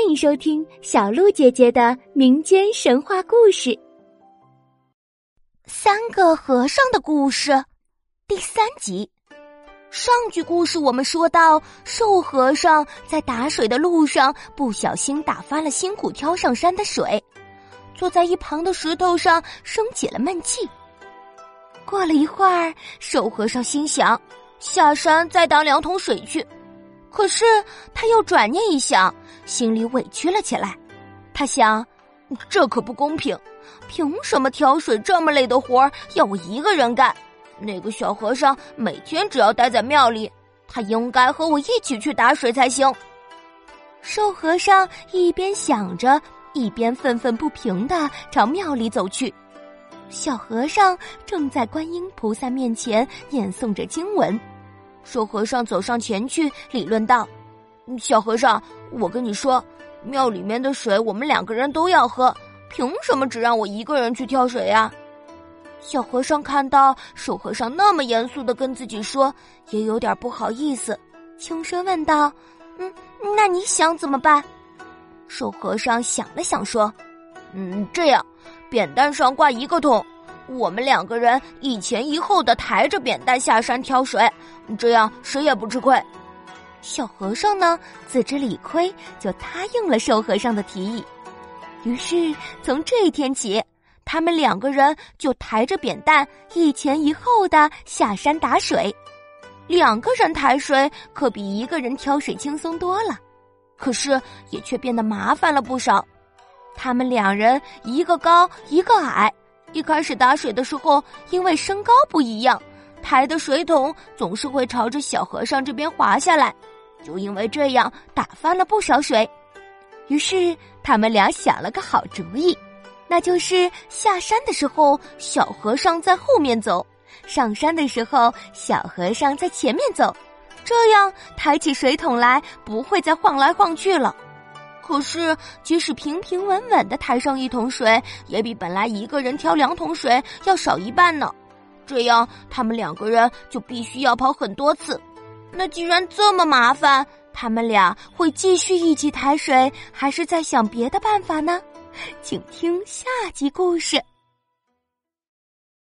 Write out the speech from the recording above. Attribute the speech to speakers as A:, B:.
A: 欢迎收听小鹿姐姐的民间神话故事《
B: 三个和尚的故事》第三集。上句故事我们说到，瘦和尚在打水的路上不小心打翻了辛苦挑上山的水，坐在一旁的石头上生起了闷气。过了一会儿，瘦和尚心想下山再打两桶水去，可是他又转念一想。心里委屈了起来，他想，这可不公平，凭什么挑水这么累的活儿要我一个人干？那个小和尚每天只要待在庙里，他应该和我一起去打水才行。瘦和尚一边想着，一边愤愤不平的朝庙里走去。小和尚正在观音菩萨面前念诵着经文，瘦和尚走上前去理论道。小和尚，我跟你说，庙里面的水我们两个人都要喝，凭什么只让我一个人去挑水呀？小和尚看到瘦和尚那么严肃的跟自己说，也有点不好意思，轻声问道：“嗯，那你想怎么办？”瘦和尚想了想说：“嗯，这样，扁担上挂一个桶，我们两个人一前一后的抬着扁担下山挑水，这样谁也不吃亏。”小和尚呢，自知理亏，就答应了瘦和尚的提议。于是从这一天起，他们两个人就抬着扁担，一前一后的下山打水。两个人抬水可比一个人挑水轻松多了，可是也却变得麻烦了不少。他们两人一个高一个矮，一开始打水的时候，因为身高不一样，抬的水桶总是会朝着小和尚这边滑下来。就因为这样打翻了不少水，于是他们俩想了个好主意，那就是下山的时候小和尚在后面走，上山的时候小和尚在前面走，这样抬起水桶来不会再晃来晃去了。可是即使平平稳稳的抬上一桶水，也比本来一个人挑两桶水要少一半呢。这样他们两个人就必须要跑很多次。那既然这么麻烦，他们俩会继续一起抬水，还是在想别的办法呢？请听下集故事。